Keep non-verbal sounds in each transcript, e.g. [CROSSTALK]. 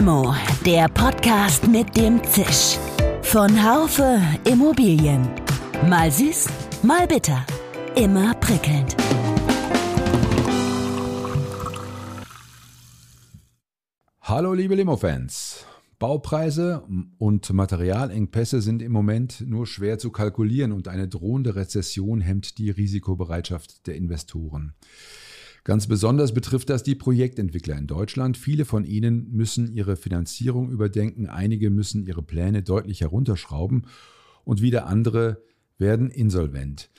Limo, der Podcast mit dem Zisch. Von Haufe Immobilien. Mal süß, mal bitter. Immer prickelnd. Hallo liebe Limo-Fans. Baupreise und Materialengpässe sind im Moment nur schwer zu kalkulieren und eine drohende Rezession hemmt die Risikobereitschaft der Investoren. Ganz besonders betrifft das die Projektentwickler in Deutschland. Viele von ihnen müssen ihre Finanzierung überdenken, einige müssen ihre Pläne deutlich herunterschrauben und wieder andere werden insolvent.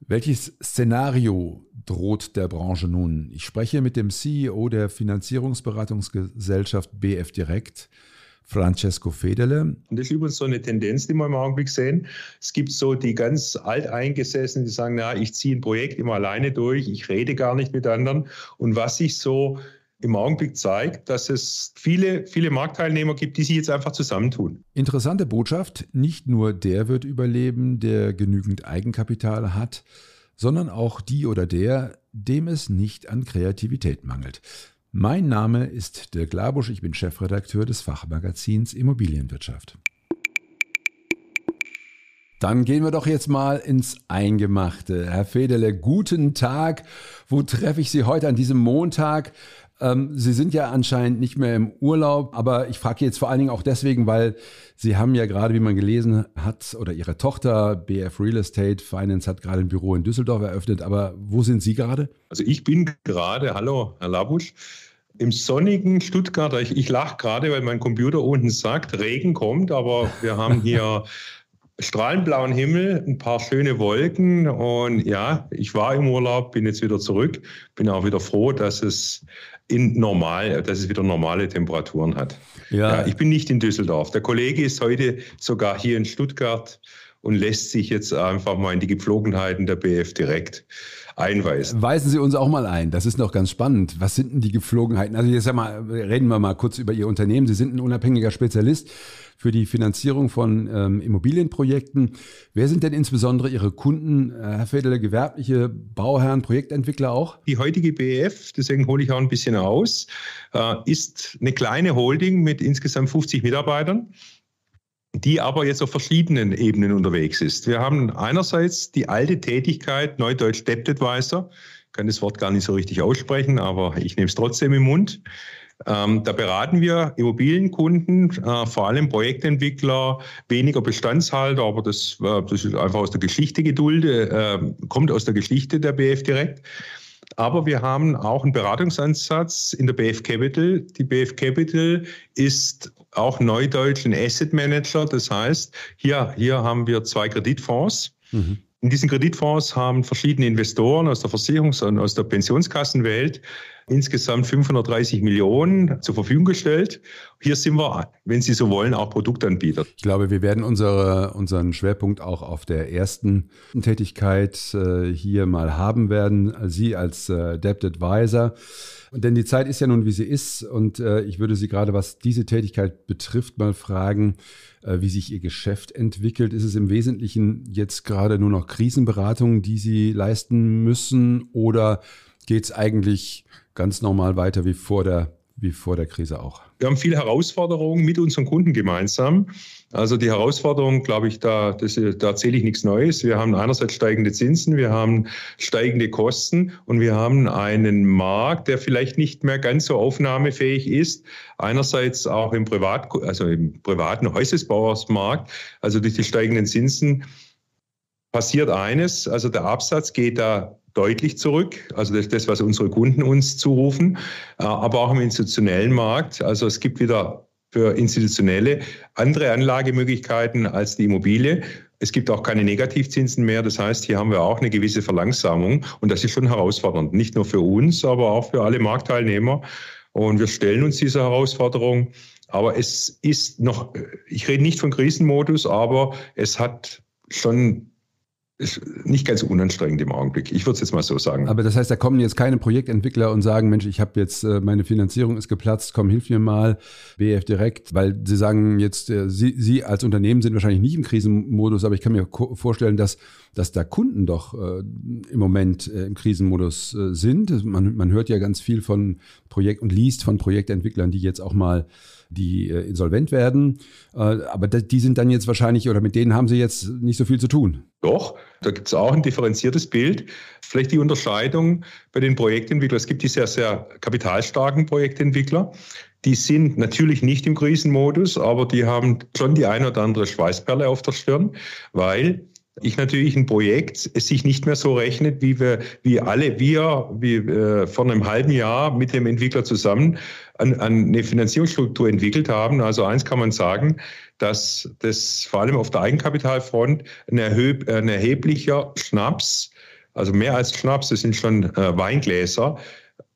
Welches Szenario droht der Branche nun? Ich spreche mit dem CEO der Finanzierungsberatungsgesellschaft BF Direkt, Francesco Federle. Und das ist übrigens so eine Tendenz, die wir im Augenblick sehen. Es gibt so die ganz alteingesessenen, die sagen, na, ich ziehe ein Projekt immer alleine durch, ich rede gar nicht mit anderen. Und was sich so im Augenblick zeigt, dass es viele, viele Marktteilnehmer gibt, die sich jetzt einfach zusammentun. Interessante Botschaft. Nicht nur der wird überleben, der genügend Eigenkapital hat, sondern auch die oder der, dem es nicht an Kreativität mangelt. Mein Name ist Dirk Labusch, ich bin Chefredakteur des Fachmagazins Immobilienwirtschaft. Dann gehen wir doch jetzt mal ins Eingemachte. Herr Federle, guten Tag. Wo treffe ich Sie heute an diesem Montag? Ähm, Sie sind ja anscheinend nicht mehr im Urlaub, aber ich frage jetzt vor allen Dingen auch deswegen, weil Sie haben ja gerade, wie man gelesen hat, oder Ihre Tochter BF Real Estate Finance hat gerade ein Büro in Düsseldorf eröffnet. Aber wo sind Sie gerade? Also ich bin gerade, hallo Herr Labusch, im sonnigen Stuttgart. Ich, ich lache gerade, weil mein Computer unten sagt, Regen kommt, aber wir haben [LAUGHS] hier strahlenblauen Himmel, ein paar schöne Wolken und ja, ich war im Urlaub, bin jetzt wieder zurück, bin auch wieder froh, dass es in normal, dass es wieder normale Temperaturen hat. Ja. ja. ich bin nicht in Düsseldorf. Der Kollege ist heute sogar hier in Stuttgart und lässt sich jetzt einfach mal in die Gepflogenheiten der BF direkt einweisen. Weisen Sie uns auch mal ein. Das ist noch ganz spannend. Was sind denn die Gepflogenheiten? Also jetzt mal, reden wir mal kurz über Ihr Unternehmen. Sie sind ein unabhängiger Spezialist für die Finanzierung von ähm, Immobilienprojekten. Wer sind denn insbesondere Ihre Kunden, äh, Herr Federle, gewerbliche Bauherren, Projektentwickler auch? Die heutige BF, deswegen hole ich auch ein bisschen aus, äh, ist eine kleine Holding mit insgesamt 50 Mitarbeitern die aber jetzt auf verschiedenen Ebenen unterwegs ist. Wir haben einerseits die alte Tätigkeit, Neudeutsch Debt Advisor, kann das Wort gar nicht so richtig aussprechen, aber ich nehme es trotzdem im Mund. Ähm, da beraten wir Immobilienkunden, äh, vor allem Projektentwickler, weniger Bestandshalter, aber das, äh, das ist einfach aus der Geschichte geduldet, äh, kommt aus der Geschichte der BF direkt. Aber wir haben auch einen Beratungsansatz in der BF Capital. Die BF Capital ist auch neudeutsch ein Asset Manager. Das heißt, hier, hier haben wir zwei Kreditfonds. Mhm. In diesen Kreditfonds haben verschiedene Investoren aus der Versicherungs- und aus der Pensionskassenwelt insgesamt 530 Millionen zur Verfügung gestellt. Hier sind wir, wenn Sie so wollen, auch Produktanbieter. Ich glaube, wir werden unsere, unseren Schwerpunkt auch auf der ersten Tätigkeit äh, hier mal haben werden. Sie als äh, Debt Advisor. Denn die Zeit ist ja nun, wie sie ist. Und äh, ich würde Sie gerade, was diese Tätigkeit betrifft, mal fragen, äh, wie sich Ihr Geschäft entwickelt. Ist es im Wesentlichen jetzt gerade nur noch Krisenberatungen, die Sie leisten müssen? Oder geht es eigentlich ganz normal weiter wie vor der, wie vor der Krise auch. Wir haben viele Herausforderungen mit unseren Kunden gemeinsam. Also die Herausforderung, glaube ich, da, das, da erzähle ich nichts Neues. Wir haben einerseits steigende Zinsen, wir haben steigende Kosten und wir haben einen Markt, der vielleicht nicht mehr ganz so aufnahmefähig ist. Einerseits auch im Privat, also im privaten Häusesbauersmarkt, also durch die steigenden Zinsen passiert eines, also der Absatz geht da deutlich zurück. Also das das, was unsere Kunden uns zurufen, äh, aber auch im institutionellen Markt. Also es gibt wieder für Institutionelle andere Anlagemöglichkeiten als die Immobilie. Es gibt auch keine Negativzinsen mehr. Das heißt, hier haben wir auch eine gewisse Verlangsamung. Und das ist schon herausfordernd. Nicht nur für uns, aber auch für alle Marktteilnehmer. Und wir stellen uns dieser Herausforderung. Aber es ist noch, ich rede nicht von Krisenmodus, aber es hat schon ist nicht ganz unanstrengend im Augenblick. Ich würde es jetzt mal so sagen. Aber das heißt, da kommen jetzt keine Projektentwickler und sagen, Mensch, ich habe jetzt, äh, meine Finanzierung ist geplatzt, komm, hilf mir mal, BF direkt, weil sie sagen jetzt, äh, sie, sie als Unternehmen sind wahrscheinlich nicht im Krisenmodus, aber ich kann mir vorstellen, dass, dass da Kunden doch äh, im Moment im Krisenmodus sind. Man, man hört ja ganz viel von Projekt und liest von Projektentwicklern, die jetzt auch mal die äh, insolvent werden. Äh, aber die sind dann jetzt wahrscheinlich, oder mit denen haben sie jetzt nicht so viel zu tun. Doch, da gibt es auch ein differenziertes Bild. Vielleicht die Unterscheidung bei den Projektentwicklern. Es gibt die sehr, sehr kapitalstarken Projektentwickler. Die sind natürlich nicht im Krisenmodus, aber die haben schon die ein oder andere Schweißperle auf der Stirn, weil ich natürlich ein Projekt es sich nicht mehr so rechnet, wie wir, wie alle wir, wie äh, vor einem halben Jahr mit dem Entwickler zusammen an, an eine Finanzierungsstruktur entwickelt haben. Also eins kann man sagen, dass das vor allem auf der Eigenkapitalfront ein, erhöb, ein erheblicher Schnaps, also mehr als Schnaps, das sind schon äh, Weingläser,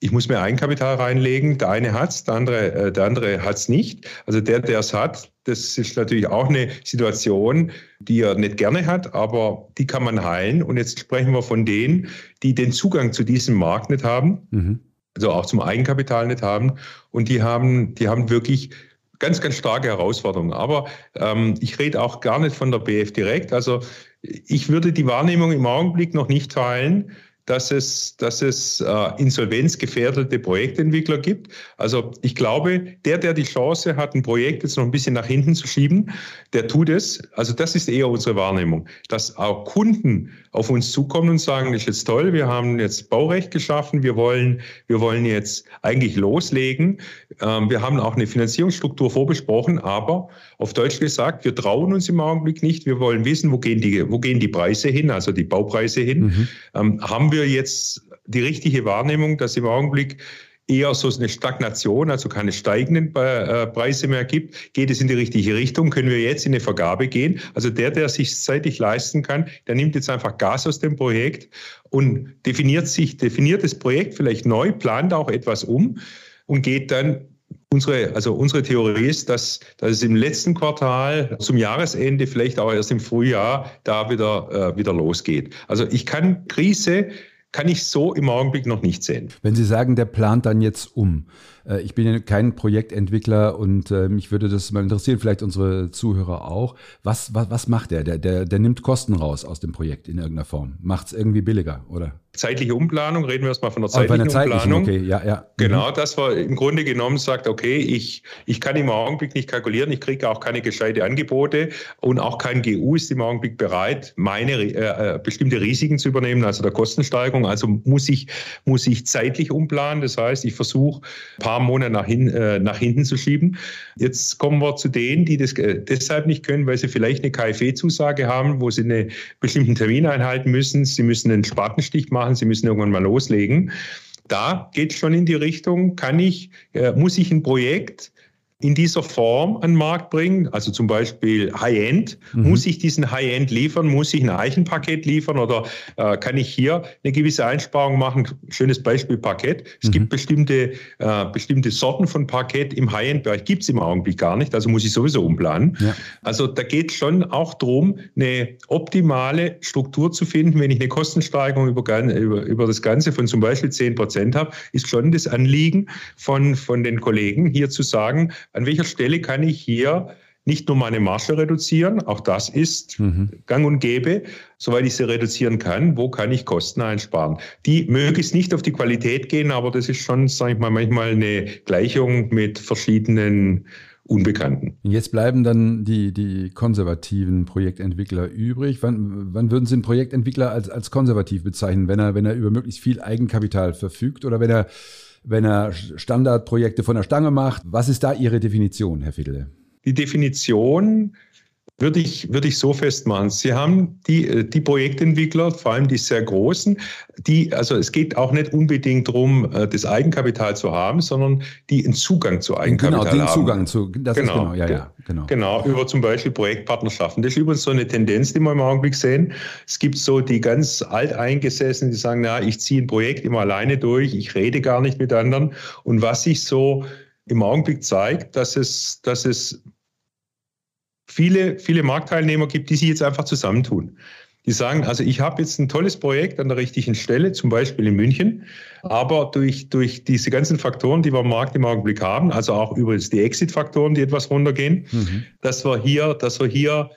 ich muss mehr Eigenkapital reinlegen. Der eine hat es, der andere, äh, der andere hat es nicht. Also der, der es hat, das ist natürlich auch eine Situation, die er nicht gerne hat, aber die kann man heilen. Und jetzt sprechen wir von denen, die den Zugang zu diesem Markt nicht haben, mhm. Also auch zum Eigenkapital nicht haben. Und die haben, die haben wirklich ganz, ganz starke Herausforderungen. Aber ähm, ich rede auch gar nicht von der BF direkt. Also ich würde die Wahrnehmung im Augenblick noch nicht teilen, dass es, dass es äh, insolvenzgefährdete Projektentwickler gibt. Also ich glaube, der, der die Chance hat, ein Projekt jetzt noch ein bisschen nach hinten zu schieben, der tut es. Also das ist eher unsere Wahrnehmung, dass auch Kunden auf uns zukommen und sagen, das ist jetzt toll, wir haben jetzt Baurecht geschaffen, wir wollen, wir wollen jetzt eigentlich loslegen. Ähm, wir haben auch eine Finanzierungsstruktur vorbesprochen, aber auf Deutsch gesagt, wir trauen uns im Augenblick nicht. Wir wollen wissen, wo gehen die, wo gehen die Preise hin, also die Baupreise hin. Mhm. Ähm, haben wir jetzt die richtige Wahrnehmung, dass im Augenblick eher so eine Stagnation, also keine steigenden äh, Preise mehr gibt. Geht es in die richtige Richtung? Können wir jetzt in eine Vergabe gehen? Also der, der sich zeitlich leisten kann, der nimmt jetzt einfach Gas aus dem Projekt und definiert sich, definiert das Projekt vielleicht neu, plant auch etwas um und geht dann Unsere, also unsere Theorie ist, dass, dass es im letzten Quartal zum Jahresende, vielleicht auch erst im Frühjahr, da wieder, äh, wieder losgeht. Also ich kann Krise kann ich so im Augenblick noch nicht sehen. Wenn Sie sagen, der plant dann jetzt um, äh, ich bin ja kein Projektentwickler und äh, mich würde das mal interessieren, vielleicht unsere Zuhörer auch. Was, was, was macht der? Der, der? der nimmt Kosten raus aus dem Projekt in irgendeiner Form. Macht es irgendwie billiger, oder? Zeitliche Umplanung, reden wir erstmal von der zeitlichen, oh, zeitlichen Umplanung. Okay, ja, ja. Genau, mhm. das war im Grunde genommen sagt, okay, ich, ich kann im Augenblick nicht kalkulieren, ich kriege auch keine gescheite Angebote und auch kein GU ist im Augenblick bereit, meine äh, äh, bestimmte Risiken zu übernehmen, also der Kostensteigerung. Also muss ich, muss ich zeitlich umplanen. Das heißt, ich versuche ein paar paar Monate nach, hin, äh, nach hinten zu schieben. Jetzt kommen wir zu denen, die das äh, deshalb nicht können, weil sie vielleicht eine KfW-Zusage haben, wo sie einen bestimmten Termin einhalten müssen. Sie müssen einen Spatenstich machen, sie müssen irgendwann mal loslegen. Da geht es schon in die Richtung, kann ich, äh, muss ich ein Projekt in dieser Form an den Markt bringen, also zum Beispiel High-End, mhm. muss ich diesen High-End liefern, muss ich ein Eichenpaket liefern oder äh, kann ich hier eine gewisse Einsparung machen? Schönes Beispiel Parkett. Es mhm. gibt bestimmte, äh, bestimmte Sorten von Parkett im High-End-Bereich, gibt es im Augenblick gar nicht, also muss ich sowieso umplanen. Ja. Also da geht es schon auch darum, eine optimale Struktur zu finden. Wenn ich eine Kostensteigerung über, über, über das Ganze von zum Beispiel 10 Prozent habe, ist schon das Anliegen von, von den Kollegen hier zu sagen, an welcher Stelle kann ich hier nicht nur meine Marge reduzieren, auch das ist mhm. gang und gäbe, soweit ich sie reduzieren kann, wo kann ich Kosten einsparen. Die möglichst nicht auf die Qualität gehen, aber das ist schon, sage ich mal, manchmal eine Gleichung mit verschiedenen Unbekannten. Jetzt bleiben dann die, die konservativen Projektentwickler übrig. Wann, wann würden Sie einen Projektentwickler als, als konservativ bezeichnen, wenn er, wenn er über möglichst viel Eigenkapital verfügt oder wenn er wenn er Standardprojekte von der Stange macht. Was ist da Ihre Definition, Herr Fiedle? Die Definition würde ich, würde ich so festmachen. Sie haben die, äh, die Projektentwickler, vor allem die sehr großen, die, also es geht auch nicht unbedingt darum, äh, das Eigenkapital zu haben, sondern die einen Zugang zu Eigenkapital haben. Genau, den Zugang zu, das genau, ist genau, ja, ja, genau. Genau, über zum Beispiel Projektpartnerschaften. Das ist übrigens so eine Tendenz, die wir im Augenblick sehen. Es gibt so die ganz alteingesessenen, die sagen, na, ich ziehe ein Projekt immer alleine durch, ich rede gar nicht mit anderen. Und was sich so im Augenblick zeigt, dass es, dass es viele, viele Marktteilnehmer gibt, die sich jetzt einfach zusammentun. Die sagen, also ich habe jetzt ein tolles Projekt an der richtigen Stelle, zum Beispiel in München, aber durch, durch diese ganzen Faktoren, die wir am Markt im Augenblick haben, also auch übrigens die Exit-Faktoren, die etwas runtergehen, mhm. dass wir hier, dass wir hier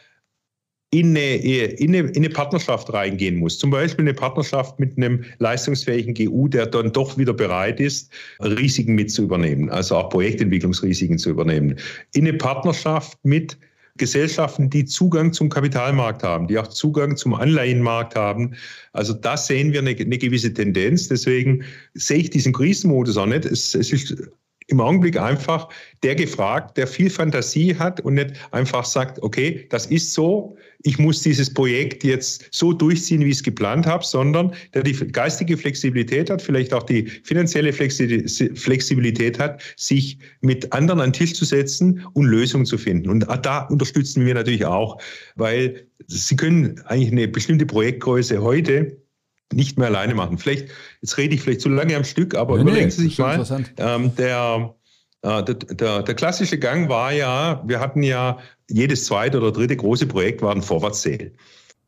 in eine, in, eine, in eine Partnerschaft reingehen muss. Zum Beispiel eine Partnerschaft mit einem leistungsfähigen GU, der dann doch wieder bereit ist, Risiken mit zu übernehmen, also auch Projektentwicklungsrisiken zu übernehmen. In eine Partnerschaft mit Gesellschaften, die Zugang zum Kapitalmarkt haben, die auch Zugang zum Anleihenmarkt haben. Also da sehen wir eine, eine gewisse Tendenz. Deswegen sehe ich diesen Krisenmodus auch nicht. Es, es ist im Augenblick einfach der gefragt, der viel Fantasie hat und nicht einfach sagt, okay, das ist so, ich muss dieses Projekt jetzt so durchziehen, wie ich es geplant habe, sondern der die geistige Flexibilität hat, vielleicht auch die finanzielle Flexibilität hat, sich mit anderen an den Tisch zu setzen und Lösungen zu finden. Und da unterstützen wir natürlich auch, weil Sie können eigentlich eine bestimmte Projektgröße heute nicht mehr alleine machen. Vielleicht, jetzt rede ich vielleicht zu lange am Stück, aber nee, überlegen nee, Sie sich mal, ähm, der, äh, der, der, der, klassische Gang war ja, wir hatten ja jedes zweite oder dritte große Projekt war ein Vorwärtssale.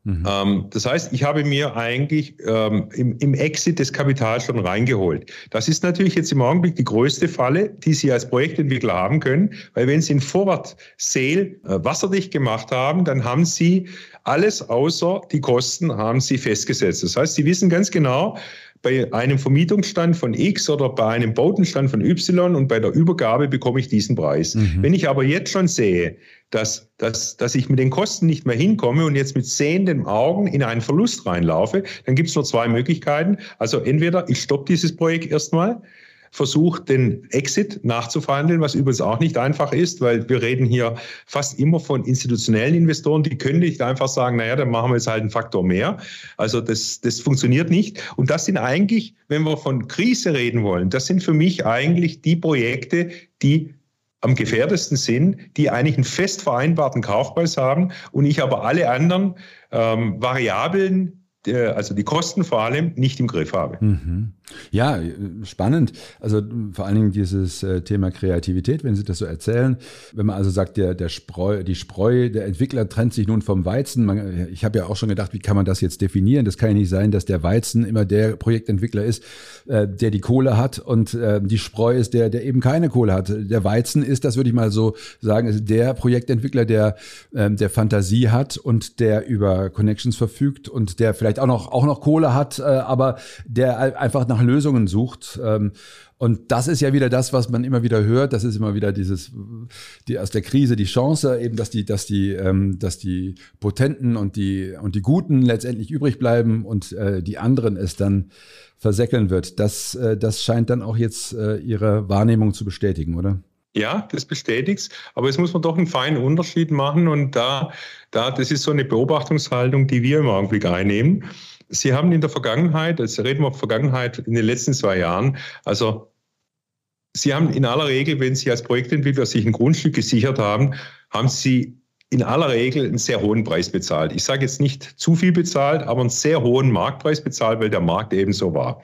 Mhm. Ähm, das heißt, ich habe mir eigentlich ähm, im, im, Exit das Kapital schon reingeholt. Das ist natürlich jetzt im Augenblick die größte Falle, die Sie als Projektentwickler haben können, weil wenn Sie ein Forward Sale äh, wasserdicht gemacht haben, dann haben Sie alles außer die Kosten haben Sie festgesetzt. Das heißt, Sie wissen ganz genau, bei einem Vermietungsstand von X oder bei einem Bautenstand von Y und bei der Übergabe bekomme ich diesen Preis. Mhm. Wenn ich aber jetzt schon sehe, dass, dass, dass ich mit den Kosten nicht mehr hinkomme und jetzt mit sehenden Augen in einen Verlust reinlaufe, dann gibt es nur zwei Möglichkeiten. Also entweder ich stoppe dieses Projekt erstmal, versucht, den Exit nachzuverhandeln, was übrigens auch nicht einfach ist, weil wir reden hier fast immer von institutionellen Investoren, die können nicht einfach sagen, naja, dann machen wir jetzt halt einen Faktor mehr. Also das, das funktioniert nicht. Und das sind eigentlich, wenn wir von Krise reden wollen, das sind für mich eigentlich die Projekte, die am gefährdesten sind, die eigentlich einen fest vereinbarten Kaufpreis haben und ich aber alle anderen ähm, Variablen also die Kosten vor allem nicht im Griff habe. Mhm. Ja, spannend. Also vor allen Dingen dieses äh, Thema Kreativität, wenn Sie das so erzählen. Wenn man also sagt, der, der Spreu, die Spreu, der Entwickler trennt sich nun vom Weizen. Man, ich habe ja auch schon gedacht, wie kann man das jetzt definieren? Das kann ja nicht sein, dass der Weizen immer der Projektentwickler ist, äh, der die Kohle hat und äh, die Spreu ist der, der eben keine Kohle hat. Der Weizen ist, das würde ich mal so sagen, ist der Projektentwickler, der, der Fantasie hat und der über Connections verfügt und der vielleicht auch noch, auch noch Kohle hat, äh, aber der einfach nach Lösungen sucht. Ähm, und das ist ja wieder das, was man immer wieder hört. Das ist immer wieder dieses, die, aus der Krise die Chance, eben, dass die, dass die, ähm, dass die Potenten und die, und die Guten letztendlich übrig bleiben und äh, die anderen es dann versäckeln wird. Das, äh, das scheint dann auch jetzt äh, ihre Wahrnehmung zu bestätigen, oder? Ja, das bestätigt Aber es muss man doch einen feinen Unterschied machen. Und da, da, das ist so eine Beobachtungshaltung, die wir im Augenblick einnehmen. Sie haben in der Vergangenheit, jetzt reden wir Vergangenheit in den letzten zwei Jahren, also Sie haben in aller Regel, wenn Sie als Projektentwickler sich ein Grundstück gesichert haben, haben Sie in aller Regel einen sehr hohen Preis bezahlt. Ich sage jetzt nicht zu viel bezahlt, aber einen sehr hohen Marktpreis bezahlt, weil der Markt eben so war.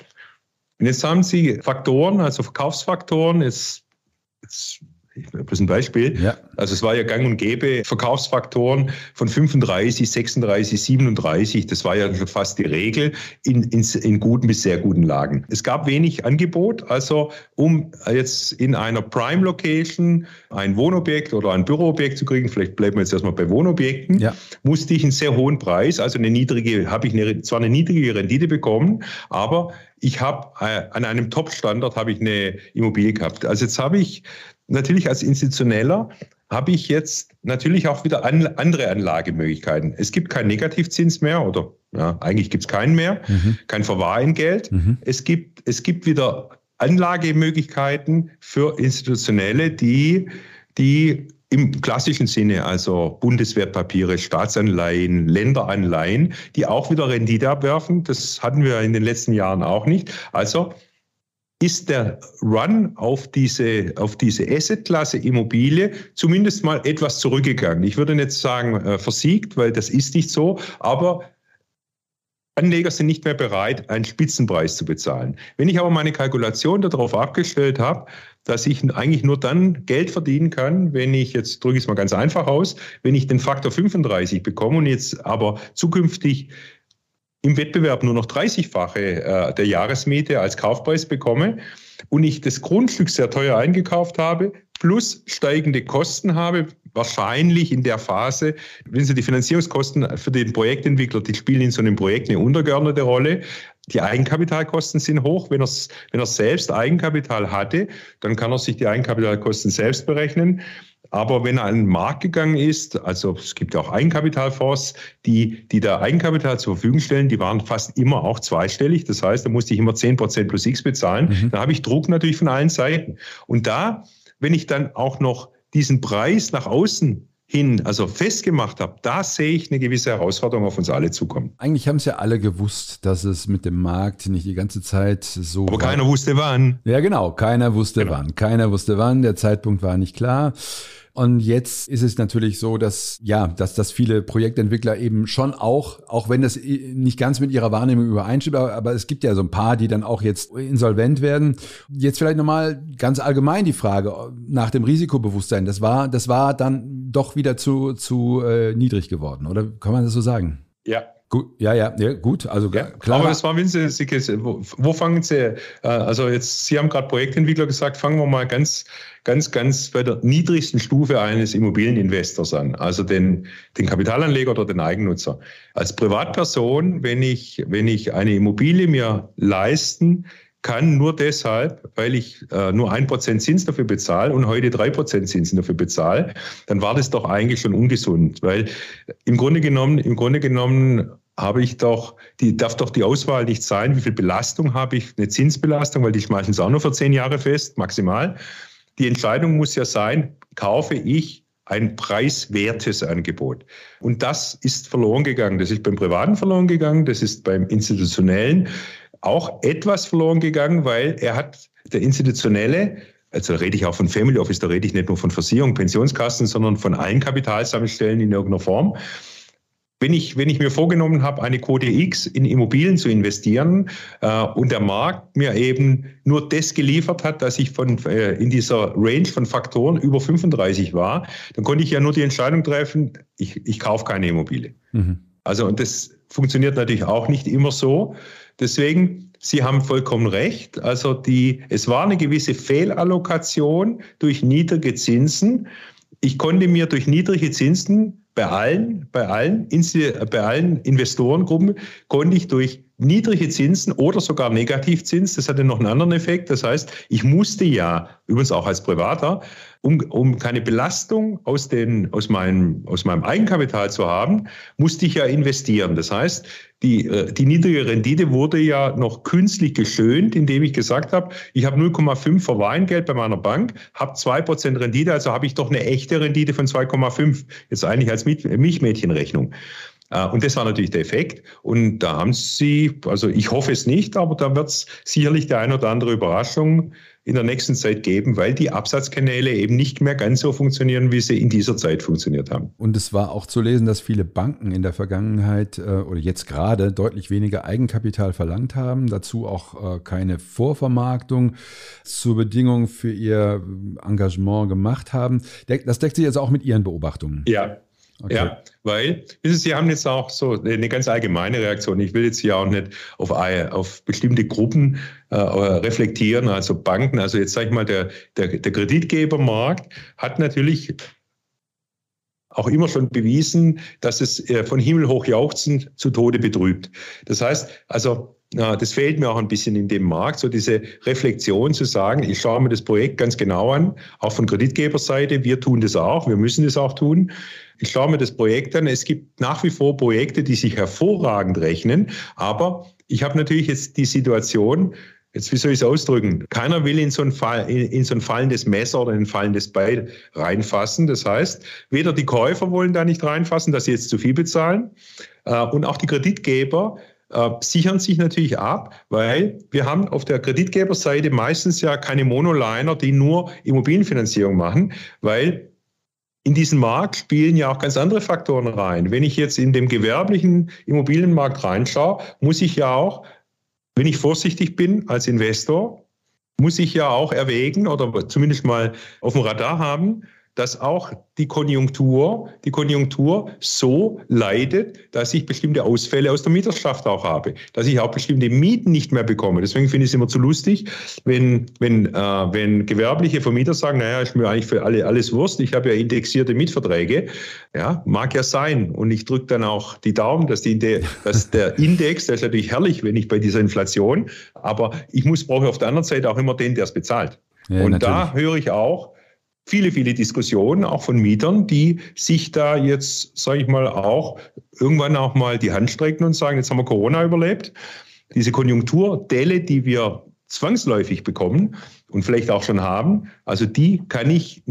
Und jetzt haben Sie Faktoren, also Verkaufsfaktoren, jetzt Jetzt bloß ein Beispiel. Ja. Also es war ja gang und gäbe, Verkaufsfaktoren von 35, 36, 37, das war ja schon fast die Regel in, in, in guten bis sehr guten Lagen. Es gab wenig Angebot, also um jetzt in einer Prime-Location ein Wohnobjekt oder ein Büroobjekt zu kriegen, vielleicht bleiben wir jetzt erstmal bei Wohnobjekten, ja. musste ich einen sehr hohen Preis, also eine niedrige, habe ich eine, zwar eine niedrige Rendite bekommen, aber ich habe äh, an einem Top-Standard habe ich eine Immobilie gehabt. Also jetzt habe ich natürlich als Institutioneller habe ich jetzt natürlich auch wieder an, andere Anlagemöglichkeiten. Es gibt keinen Negativzins mehr oder ja, eigentlich gibt es keinen mehr, mhm. kein Verwahrentgelt. Mhm. Es, gibt, es gibt wieder Anlagemöglichkeiten für Institutionelle, die, die im klassischen Sinne, also Bundeswertpapiere, Staatsanleihen, Länderanleihen, die auch wieder Rendite abwerfen. Das hatten wir in den letzten Jahren auch nicht. Also ist der Run auf diese, auf diese Assetklasse Immobilie zumindest mal etwas zurückgegangen. Ich würde nicht sagen äh, versiegt, weil das ist nicht so, aber Anleger sind nicht mehr bereit, einen Spitzenpreis zu bezahlen. Wenn ich aber meine Kalkulation darauf abgestellt habe, dass ich eigentlich nur dann Geld verdienen kann, wenn ich, jetzt drücke ich es mal ganz einfach aus, wenn ich den Faktor 35 bekomme und jetzt aber zukünftig im Wettbewerb nur noch 30-fache äh, der Jahresmiete als Kaufpreis bekomme und ich das Grundstück sehr teuer eingekauft habe, plus steigende Kosten habe, wahrscheinlich in der Phase, wenn Sie die Finanzierungskosten für den Projektentwickler, die spielen in so einem Projekt eine untergeordnete Rolle. Die Eigenkapitalkosten sind hoch. Wenn, wenn er selbst Eigenkapital hatte, dann kann er sich die Eigenkapitalkosten selbst berechnen. Aber wenn er an den Markt gegangen ist, also es gibt ja auch Eigenkapitalfonds, die, die da Eigenkapital zur Verfügung stellen, die waren fast immer auch zweistellig. Das heißt, da musste ich immer 10 Prozent plus X bezahlen. Mhm. Da habe ich Druck natürlich von allen Seiten. Und da, wenn ich dann auch noch diesen Preis nach außen hin, also festgemacht habe, da sehe ich eine gewisse Herausforderung auf uns alle zukommen. Eigentlich haben es ja alle gewusst, dass es mit dem Markt nicht die ganze Zeit so. Aber keiner wusste wann. Ja, genau. Keiner wusste genau. wann. Keiner wusste wann. Der Zeitpunkt war nicht klar. Und jetzt ist es natürlich so, dass, ja, dass, dass viele Projektentwickler eben schon auch, auch wenn das nicht ganz mit ihrer Wahrnehmung übereinstimmt, aber, aber es gibt ja so ein paar, die dann auch jetzt insolvent werden. Jetzt vielleicht nochmal ganz allgemein die Frage nach dem Risikobewusstsein. Das war, das war dann doch wieder zu, zu äh, niedrig geworden, oder kann man das so sagen? Ja, Gut, ja, ja, ja, gut, also ja, klar. Aber das war, wenn Sie, wo, wo fangen Sie, äh, also jetzt, Sie haben gerade Projektentwickler gesagt, fangen wir mal ganz, ganz, ganz bei der niedrigsten Stufe eines Immobilieninvestors an, also den, den Kapitalanleger oder den Eigennutzer. Als Privatperson, wenn ich, wenn ich eine Immobilie mir leisten kann, nur deshalb, weil ich äh, nur ein Prozent Zins dafür bezahle und heute drei Prozent Zinsen dafür bezahle, dann war das doch eigentlich schon ungesund, weil im Grunde genommen, im Grunde genommen habe ich doch, die darf doch die Auswahl nicht sein, wie viel Belastung habe ich, eine Zinsbelastung, weil die schmeißen es auch nur für zehn Jahre fest, maximal. Die Entscheidung muss ja sein, kaufe ich ein preiswertes Angebot. Und das ist verloren gegangen. Das ist beim Privaten verloren gegangen, das ist beim Institutionellen auch etwas verloren gegangen, weil er hat, der Institutionelle, also da rede ich auch von Family Office, da rede ich nicht nur von Versicherung, Pensionskassen, sondern von allen Kapitalsammelstellen in irgendeiner Form. Wenn ich, wenn ich mir vorgenommen habe, eine Quote X in Immobilien zu investieren äh, und der Markt mir eben nur das geliefert hat, dass ich von, äh, in dieser Range von Faktoren über 35 war, dann konnte ich ja nur die Entscheidung treffen, ich, ich kaufe keine Immobilie. Mhm. Also und das funktioniert natürlich auch nicht immer so. Deswegen, Sie haben vollkommen recht. Also die, es war eine gewisse Fehlallokation durch niedrige Zinsen. Ich konnte mir durch niedrige Zinsen bei allen, bei allen, bei allen Investorengruppen konnte ich durch niedrige Zinsen oder sogar Negativzins, das hatte noch einen anderen Effekt. Das heißt, ich musste ja, übrigens auch als Privater, um, um keine Belastung aus, den, aus, meinem, aus meinem Eigenkapital zu haben, musste ich ja investieren. Das heißt, die, äh, die niedrige Rendite wurde ja noch künstlich geschönt, indem ich gesagt habe, ich habe 0,5 Verweingeld bei meiner Bank, habe 2% Rendite, also habe ich doch eine echte Rendite von 2,5. Jetzt eigentlich als Milchmädchenrechnung. Äh, und das war natürlich der Effekt. Und da haben Sie, also ich hoffe es nicht, aber da wird es sicherlich die eine oder andere Überraschung in der nächsten Zeit geben, weil die Absatzkanäle eben nicht mehr ganz so funktionieren, wie sie in dieser Zeit funktioniert haben. Und es war auch zu lesen, dass viele Banken in der Vergangenheit äh, oder jetzt gerade deutlich weniger Eigenkapital verlangt haben, dazu auch äh, keine Vorvermarktung zur Bedingung für ihr Engagement gemacht haben. Das deckt sich jetzt auch mit Ihren Beobachtungen. Ja, Okay. Ja, weil Sie haben jetzt auch so eine ganz allgemeine Reaktion. Ich will jetzt hier auch nicht auf, auf bestimmte Gruppen äh, reflektieren, also Banken. Also jetzt sage ich mal, der, der, der Kreditgebermarkt hat natürlich auch immer schon bewiesen, dass es äh, von Himmel hoch jauchzend zu Tode betrübt. Das heißt, also das fehlt mir auch ein bisschen in dem Markt, so diese Reflexion zu sagen, ich schaue mir das Projekt ganz genau an, auch von Kreditgeberseite, wir tun das auch, wir müssen das auch tun. Ich schaue mir das Projekt an, es gibt nach wie vor Projekte, die sich hervorragend rechnen, aber ich habe natürlich jetzt die Situation, jetzt wie soll ich es ausdrücken, keiner will in so, ein Fall, in, in so ein fallendes Messer oder in ein fallendes Beil reinfassen. Das heißt, weder die Käufer wollen da nicht reinfassen, dass sie jetzt zu viel bezahlen, äh, und auch die Kreditgeber äh, sichern sich natürlich ab, weil wir haben auf der Kreditgeberseite meistens ja keine Monoliner, die nur Immobilienfinanzierung machen, weil in diesen Markt spielen ja auch ganz andere Faktoren rein. Wenn ich jetzt in dem gewerblichen Immobilienmarkt reinschaue, muss ich ja auch, wenn ich vorsichtig bin als Investor, muss ich ja auch erwägen oder zumindest mal auf dem Radar haben, dass auch die Konjunktur, die Konjunktur so leidet, dass ich bestimmte Ausfälle aus der Mieterschaft auch habe, dass ich auch bestimmte Mieten nicht mehr bekomme. Deswegen finde ich es immer zu lustig, wenn, wenn, äh, wenn gewerbliche Vermieter sagen, naja, ist mir eigentlich für alle alles Wurst, ich habe ja indexierte Mietverträge. Ja, mag ja sein. Und ich drücke dann auch die Daumen, dass, die, dass der [LAUGHS] Index, der ist natürlich herrlich, wenn ich bei dieser Inflation, aber ich muss brauche auf der anderen Seite auch immer den, der es bezahlt. Ja, und natürlich. da höre ich auch, viele, viele Diskussionen auch von Mietern, die sich da jetzt, sage ich mal, auch irgendwann auch mal die Hand strecken und sagen, jetzt haben wir Corona überlebt. Diese Konjunkturdelle, die wir zwangsläufig bekommen und vielleicht auch schon haben, also die kann ich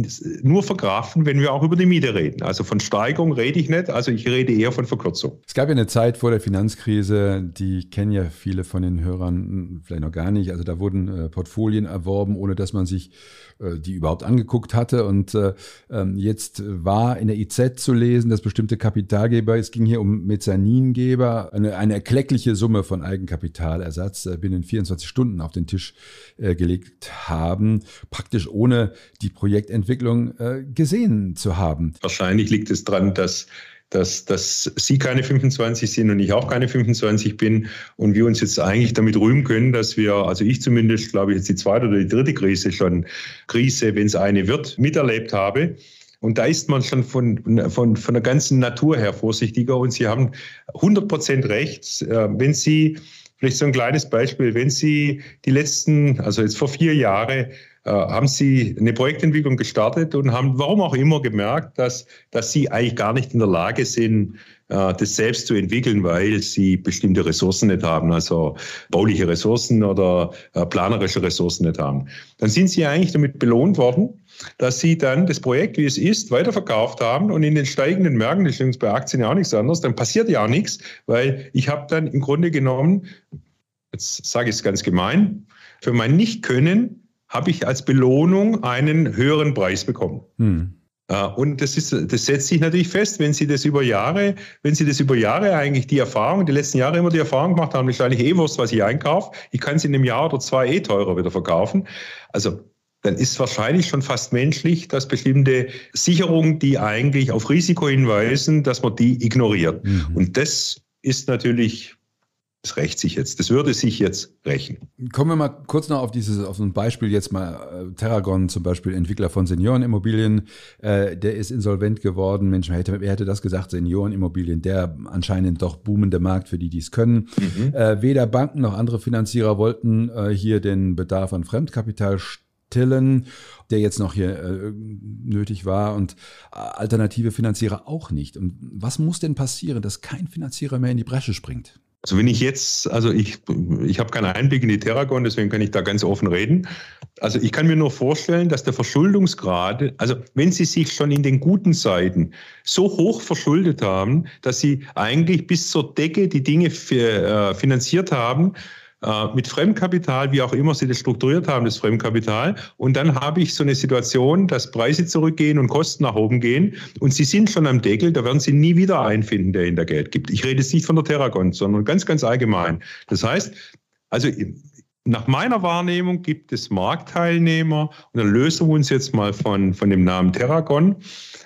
nur verkraften, wenn wir auch über die Miete reden. Also von Steigerung rede ich nicht, also ich rede eher von Verkürzung. Es gab ja eine Zeit vor der Finanzkrise, die kennen ja viele von den Hörern vielleicht noch gar nicht. Also da wurden äh, Portfolien erworben, ohne dass man sich äh, die überhaupt angeguckt hatte. Und äh, ähm, jetzt war in der IZ zu lesen, dass bestimmte Kapitalgeber, es ging hier um Mezzaningeber, eine, eine erkleckliche Summe von Eigenkapitalersatz binnen 24 Stunden auf den Tisch gelegt haben, praktisch ohne die Projektentwicklung äh, gesehen zu haben. Wahrscheinlich liegt es daran, dass dass, dass Sie keine 25 sind und ich auch keine 25 bin und wir uns jetzt eigentlich damit rühmen können, dass wir, also ich zumindest, glaube ich, jetzt die zweite oder die dritte Krise schon, Krise, wenn es eine wird, miterlebt habe. Und da ist man schon von, von, von der ganzen Natur her vorsichtiger und Sie haben 100 Prozent recht. Äh, wenn Sie, vielleicht so ein kleines Beispiel, wenn Sie die letzten, also jetzt vor vier Jahren, äh, haben Sie eine Projektentwicklung gestartet und haben, warum auch immer, gemerkt, dass, dass Sie eigentlich gar nicht in der Lage sind, äh, das selbst zu entwickeln, weil Sie bestimmte Ressourcen nicht haben, also bauliche Ressourcen oder äh, planerische Ressourcen nicht haben. Dann sind Sie eigentlich damit belohnt worden, dass Sie dann das Projekt, wie es ist, weiterverkauft haben und in den steigenden Märkten, das ist bei Aktien ja auch nichts anderes, dann passiert ja auch nichts, weil ich habe dann im Grunde genommen, jetzt sage ich es ganz gemein, für mein Nicht-Können habe ich als Belohnung einen höheren Preis bekommen. Hm. Und das, ist, das setzt sich natürlich fest, wenn Sie das über Jahre, wenn Sie das über Jahre eigentlich die Erfahrung, die letzten Jahre immer die Erfahrung gemacht haben, ist eigentlich eh Wurst, was ich einkaufe. Ich kann es in einem Jahr oder zwei eh teurer wieder verkaufen. Also dann ist wahrscheinlich schon fast menschlich, dass bestimmte Sicherungen, die eigentlich auf Risiko hinweisen, dass man die ignoriert. Mhm. Und das ist natürlich das rächt sich jetzt. Das würde sich jetzt rächen. Kommen wir mal kurz noch auf dieses, auf ein Beispiel jetzt mal. Äh, Terragon zum Beispiel, Entwickler von Seniorenimmobilien, äh, der ist insolvent geworden. Mensch, wer hätte, wer hätte das gesagt? Seniorenimmobilien, der anscheinend doch boomende Markt für die, die es können. Mhm. Äh, weder Banken noch andere Finanzierer wollten äh, hier den Bedarf an Fremdkapital stillen, der jetzt noch hier äh, nötig war und äh, alternative Finanzierer auch nicht. Und was muss denn passieren, dass kein Finanzierer mehr in die Bresche springt? Also wenn ich jetzt, also ich, ich habe keinen Einblick in die Terragon, deswegen kann ich da ganz offen reden. Also ich kann mir nur vorstellen, dass der Verschuldungsgrad, also wenn Sie sich schon in den guten Zeiten so hoch verschuldet haben, dass Sie eigentlich bis zur Decke die Dinge äh, finanziert haben, mit Fremdkapital, wie auch immer Sie das strukturiert haben, das Fremdkapital. Und dann habe ich so eine Situation, dass Preise zurückgehen und Kosten nach oben gehen. Und Sie sind schon am Deckel, da werden Sie nie wieder einen finden, der Ihnen da Geld gibt. Ich rede jetzt nicht von der Terragon, sondern ganz, ganz allgemein. Das heißt, also nach meiner Wahrnehmung gibt es Marktteilnehmer, und dann lösen wir uns jetzt mal von, von dem Namen Terragon,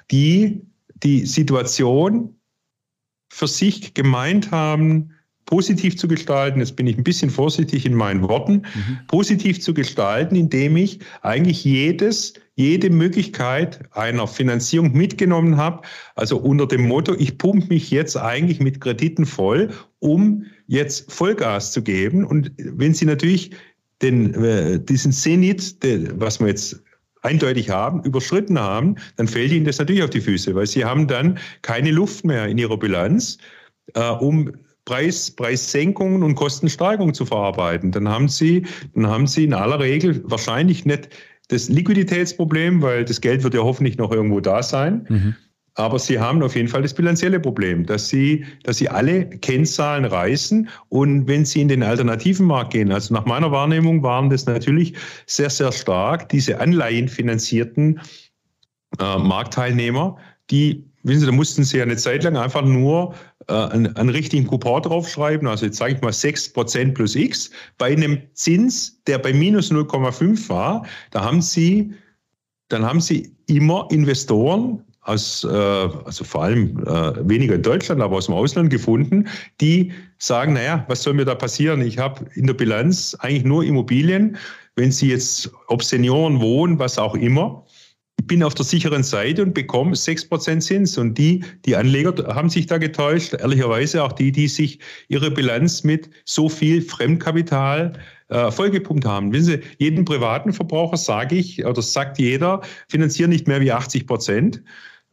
die die Situation für sich gemeint haben, positiv zu gestalten, jetzt bin ich ein bisschen vorsichtig in meinen Worten, mhm. positiv zu gestalten, indem ich eigentlich jedes, jede Möglichkeit einer Finanzierung mitgenommen habe. Also unter dem Motto, ich pumpe mich jetzt eigentlich mit Krediten voll, um jetzt Vollgas zu geben. Und wenn Sie natürlich den, äh, diesen Zenit, den, was wir jetzt eindeutig haben, überschritten haben, dann fällt Ihnen das natürlich auf die Füße, weil Sie haben dann keine Luft mehr in Ihrer Bilanz, äh, um Preis, Preissenkungen und Kostensteigerungen zu verarbeiten. Dann haben Sie, dann haben Sie in aller Regel wahrscheinlich nicht das Liquiditätsproblem, weil das Geld wird ja hoffentlich noch irgendwo da sein. Mhm. Aber Sie haben auf jeden Fall das bilanzielle Problem, dass Sie, dass Sie alle Kennzahlen reißen. Und wenn Sie in den alternativen Markt gehen, also nach meiner Wahrnehmung waren das natürlich sehr, sehr stark diese anleihenfinanzierten äh, Marktteilnehmer, die, wissen Sie, da mussten sie ja eine Zeit lang einfach nur äh, einen, einen richtigen Coupon draufschreiben, also jetzt sage ich mal 6% plus X, bei einem Zins, der bei minus 0,5 war, da haben sie, dann haben sie immer Investoren aus, äh, also vor allem äh, weniger in Deutschland, aber aus dem Ausland gefunden, die sagen, naja, was soll mir da passieren? Ich habe in der Bilanz eigentlich nur Immobilien. Wenn Sie jetzt, ob Senioren wohnen, was auch immer, ich bin auf der sicheren Seite und bekomme 6% Zins. Und die, die Anleger haben sich da getäuscht, ehrlicherweise auch die, die sich ihre Bilanz mit so viel Fremdkapital äh, vollgepumpt haben. Wissen Sie, jeden privaten Verbraucher sage ich, oder sagt jeder, finanzieren nicht mehr wie 80 Prozent.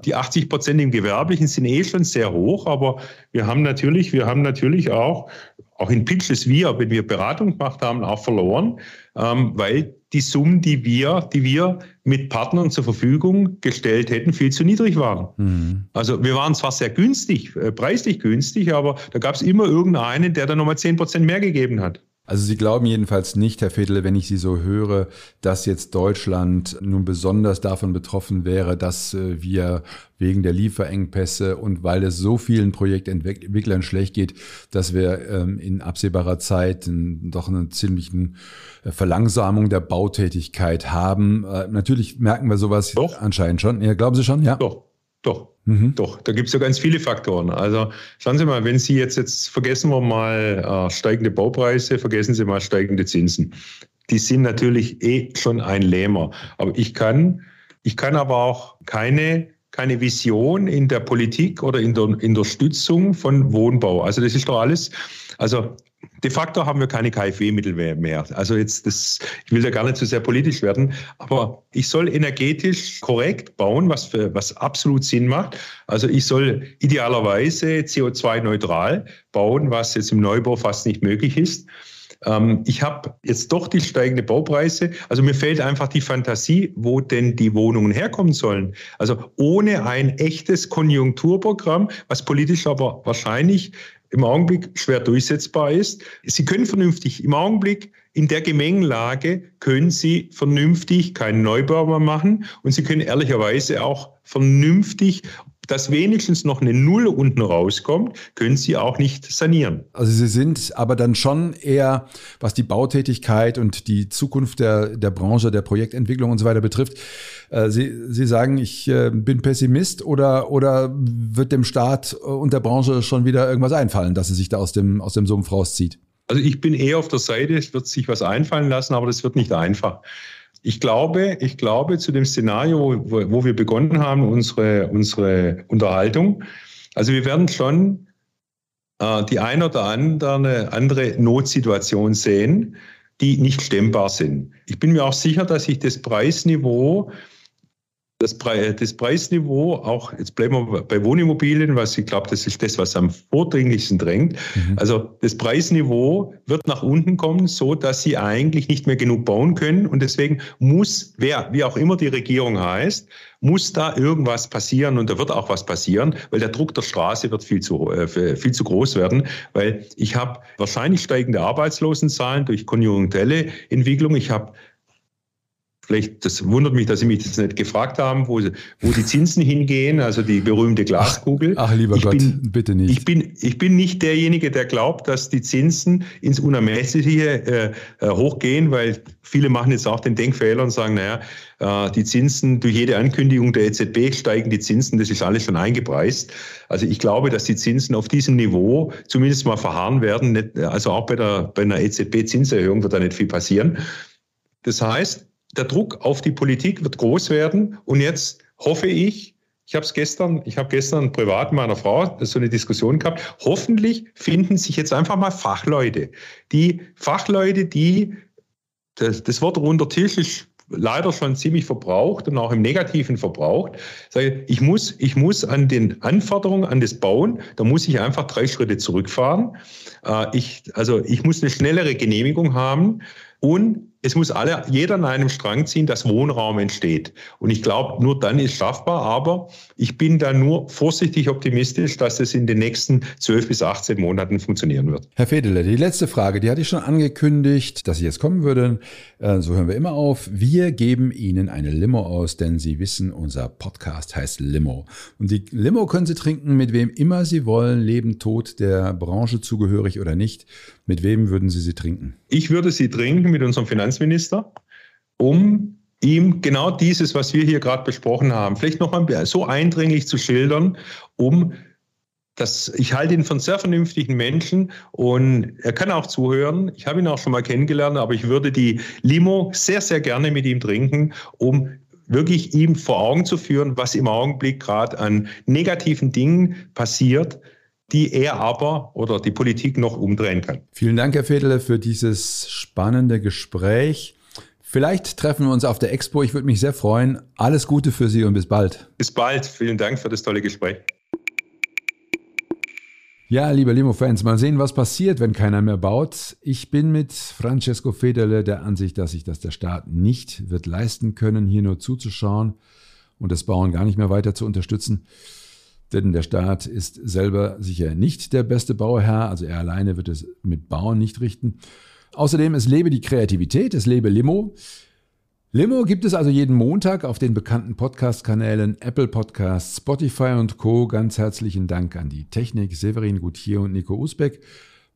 Die 80 Prozent im Gewerblichen sind eh schon sehr hoch, aber wir haben natürlich, wir haben natürlich auch, auch in Pitches wir, wenn wir Beratung gemacht haben, auch verloren, ähm, weil die Summen, die wir, die wir mit Partnern zur Verfügung gestellt hätten, viel zu niedrig waren. Mhm. Also wir waren zwar sehr günstig, äh, preislich günstig, aber da gab es immer irgendeinen, der dann nochmal 10 Prozent mehr gegeben hat. Also Sie glauben jedenfalls nicht, Herr Fedele, wenn ich Sie so höre, dass jetzt Deutschland nun besonders davon betroffen wäre, dass äh, wir wegen der Lieferengpässe und weil es so vielen Projektentwicklern schlecht geht, dass wir ähm, in absehbarer Zeit doch eine ziemliche äh, Verlangsamung der Bautätigkeit haben. Äh, natürlich merken wir sowas Doch. anscheinend schon. Ja, glauben Sie schon? Ja. Doch. Doch, mhm. doch. Da gibt es ja ganz viele Faktoren. Also schauen Sie mal, wenn Sie jetzt, jetzt vergessen wir mal äh, steigende Baupreise, vergessen Sie mal steigende Zinsen. Die sind natürlich eh schon ein Lähmer. Aber ich kann, ich kann aber auch keine keine Vision in der Politik oder in der, in der Stützung von Wohnbau. Also das ist doch alles, also de facto haben wir keine KfW-Mittel mehr. Also jetzt, das, ich will da gar nicht zu so sehr politisch werden, aber ich soll energetisch korrekt bauen, was, für, was absolut Sinn macht. Also ich soll idealerweise CO2-neutral bauen, was jetzt im Neubau fast nicht möglich ist. Ähm, ich habe jetzt doch die steigende Baupreise. Also mir fehlt einfach die Fantasie, wo denn die Wohnungen herkommen sollen. Also ohne ein echtes Konjunkturprogramm, was politisch aber wahrscheinlich im Augenblick schwer durchsetzbar ist. Sie können vernünftig im Augenblick in der Gemengenlage können Sie vernünftig keinen Neubau mehr machen und Sie können ehrlicherweise auch vernünftig dass wenigstens noch eine Null unten rauskommt, können Sie auch nicht sanieren. Also Sie sind aber dann schon eher, was die Bautätigkeit und die Zukunft der, der Branche, der Projektentwicklung und so weiter betrifft, äh, Sie, Sie sagen, ich äh, bin Pessimist oder, oder wird dem Staat und der Branche schon wieder irgendwas einfallen, dass es sich da aus dem, aus dem Sumpf rauszieht? Also ich bin eher auf der Seite, es wird sich was einfallen lassen, aber das wird nicht einfach. Ich glaube, ich glaube zu dem Szenario, wo, wo wir begonnen haben, unsere, unsere Unterhaltung. Also wir werden schon äh, die ein oder andere, andere Notsituation sehen, die nicht stemmbar sind. Ich bin mir auch sicher, dass sich das Preisniveau das, Pre das Preisniveau, auch jetzt bleiben wir bei Wohnimmobilien, was ich glaube, das ist das, was am vordringlichsten drängt. Mhm. Also das Preisniveau wird nach unten kommen, so dass sie eigentlich nicht mehr genug bauen können. Und deswegen muss, wer, wie auch immer die Regierung heißt, muss da irgendwas passieren und da wird auch was passieren, weil der Druck der Straße wird viel zu, äh, viel zu groß werden, weil ich habe wahrscheinlich steigende Arbeitslosenzahlen durch konjunkturelle Entwicklung. Ich habe Vielleicht, das wundert mich, dass Sie mich das nicht gefragt haben, wo, wo die Zinsen hingehen, also die berühmte Glaskugel. Ach, ach lieber ich Gott, bin, bitte nicht. Ich bin, ich bin nicht derjenige, der glaubt, dass die Zinsen ins Unermessliche äh, äh, hochgehen, weil viele machen jetzt auch den Denkfehler und sagen, naja, äh, die Zinsen, durch jede Ankündigung der EZB steigen die Zinsen, das ist alles schon eingepreist. Also ich glaube, dass die Zinsen auf diesem Niveau zumindest mal verharren werden. Also auch bei, der, bei einer EZB-Zinserhöhung wird da nicht viel passieren. Das heißt, der Druck auf die Politik wird groß werden. Und jetzt hoffe ich, ich habe es gestern, ich habe gestern privat mit meiner Frau so eine Diskussion gehabt. Hoffentlich finden sich jetzt einfach mal Fachleute. Die Fachleute, die das, das Wort runder Tisch ist leider schon ziemlich verbraucht und auch im Negativen verbraucht. Ich muss, ich muss an den Anforderungen an das Bauen, da muss ich einfach drei Schritte zurückfahren. Äh, ich, also ich muss eine schnellere Genehmigung haben. Und es muss alle, jeder an einem Strang ziehen, dass Wohnraum entsteht. Und ich glaube, nur dann ist schaffbar. Aber ich bin da nur vorsichtig optimistisch, dass es in den nächsten 12 bis 18 Monaten funktionieren wird. Herr Fedele, die letzte Frage, die hatte ich schon angekündigt, dass sie jetzt kommen würde. Äh, so hören wir immer auf. Wir geben Ihnen eine Limo aus, denn Sie wissen, unser Podcast heißt Limo. Und die Limo können Sie trinken, mit wem immer Sie wollen, Leben, Tod, der Branche zugehörig oder nicht. Mit wem würden Sie sie trinken? Ich würde sie trinken mit unserem Finanzminister, um ihm genau dieses, was wir hier gerade besprochen haben, vielleicht noch mal so eindringlich zu schildern, um das, ich halte ihn von sehr vernünftigen Menschen und er kann auch zuhören. Ich habe ihn auch schon mal kennengelernt, aber ich würde die Limo sehr, sehr gerne mit ihm trinken, um wirklich ihm vor Augen zu führen, was im Augenblick gerade an negativen Dingen passiert, die er aber oder die Politik noch umdrehen kann. Vielen Dank, Herr Fedele, für dieses spannende Gespräch. Vielleicht treffen wir uns auf der Expo. Ich würde mich sehr freuen. Alles Gute für Sie und bis bald. Bis bald. Vielen Dank für das tolle Gespräch. Ja, liebe Limo-Fans, mal sehen, was passiert, wenn keiner mehr baut. Ich bin mit Francesco Federle der Ansicht, dass sich das der Staat nicht wird leisten können, hier nur zuzuschauen und das Bauen gar nicht mehr weiter zu unterstützen. Denn der Staat ist selber sicher nicht der beste Bauherr, also er alleine wird es mit Bauen nicht richten. Außerdem, es lebe die Kreativität, es lebe Limo. Limo gibt es also jeden Montag auf den bekannten Podcast-Kanälen Apple Podcasts, Spotify und Co. Ganz herzlichen Dank an die Technik, Severin Gutier und Nico Usbeck.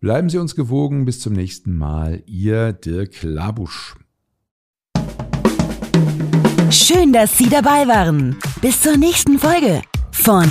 Bleiben Sie uns gewogen. Bis zum nächsten Mal. Ihr Dirk Labusch. Schön, dass Sie dabei waren. Bis zur nächsten Folge von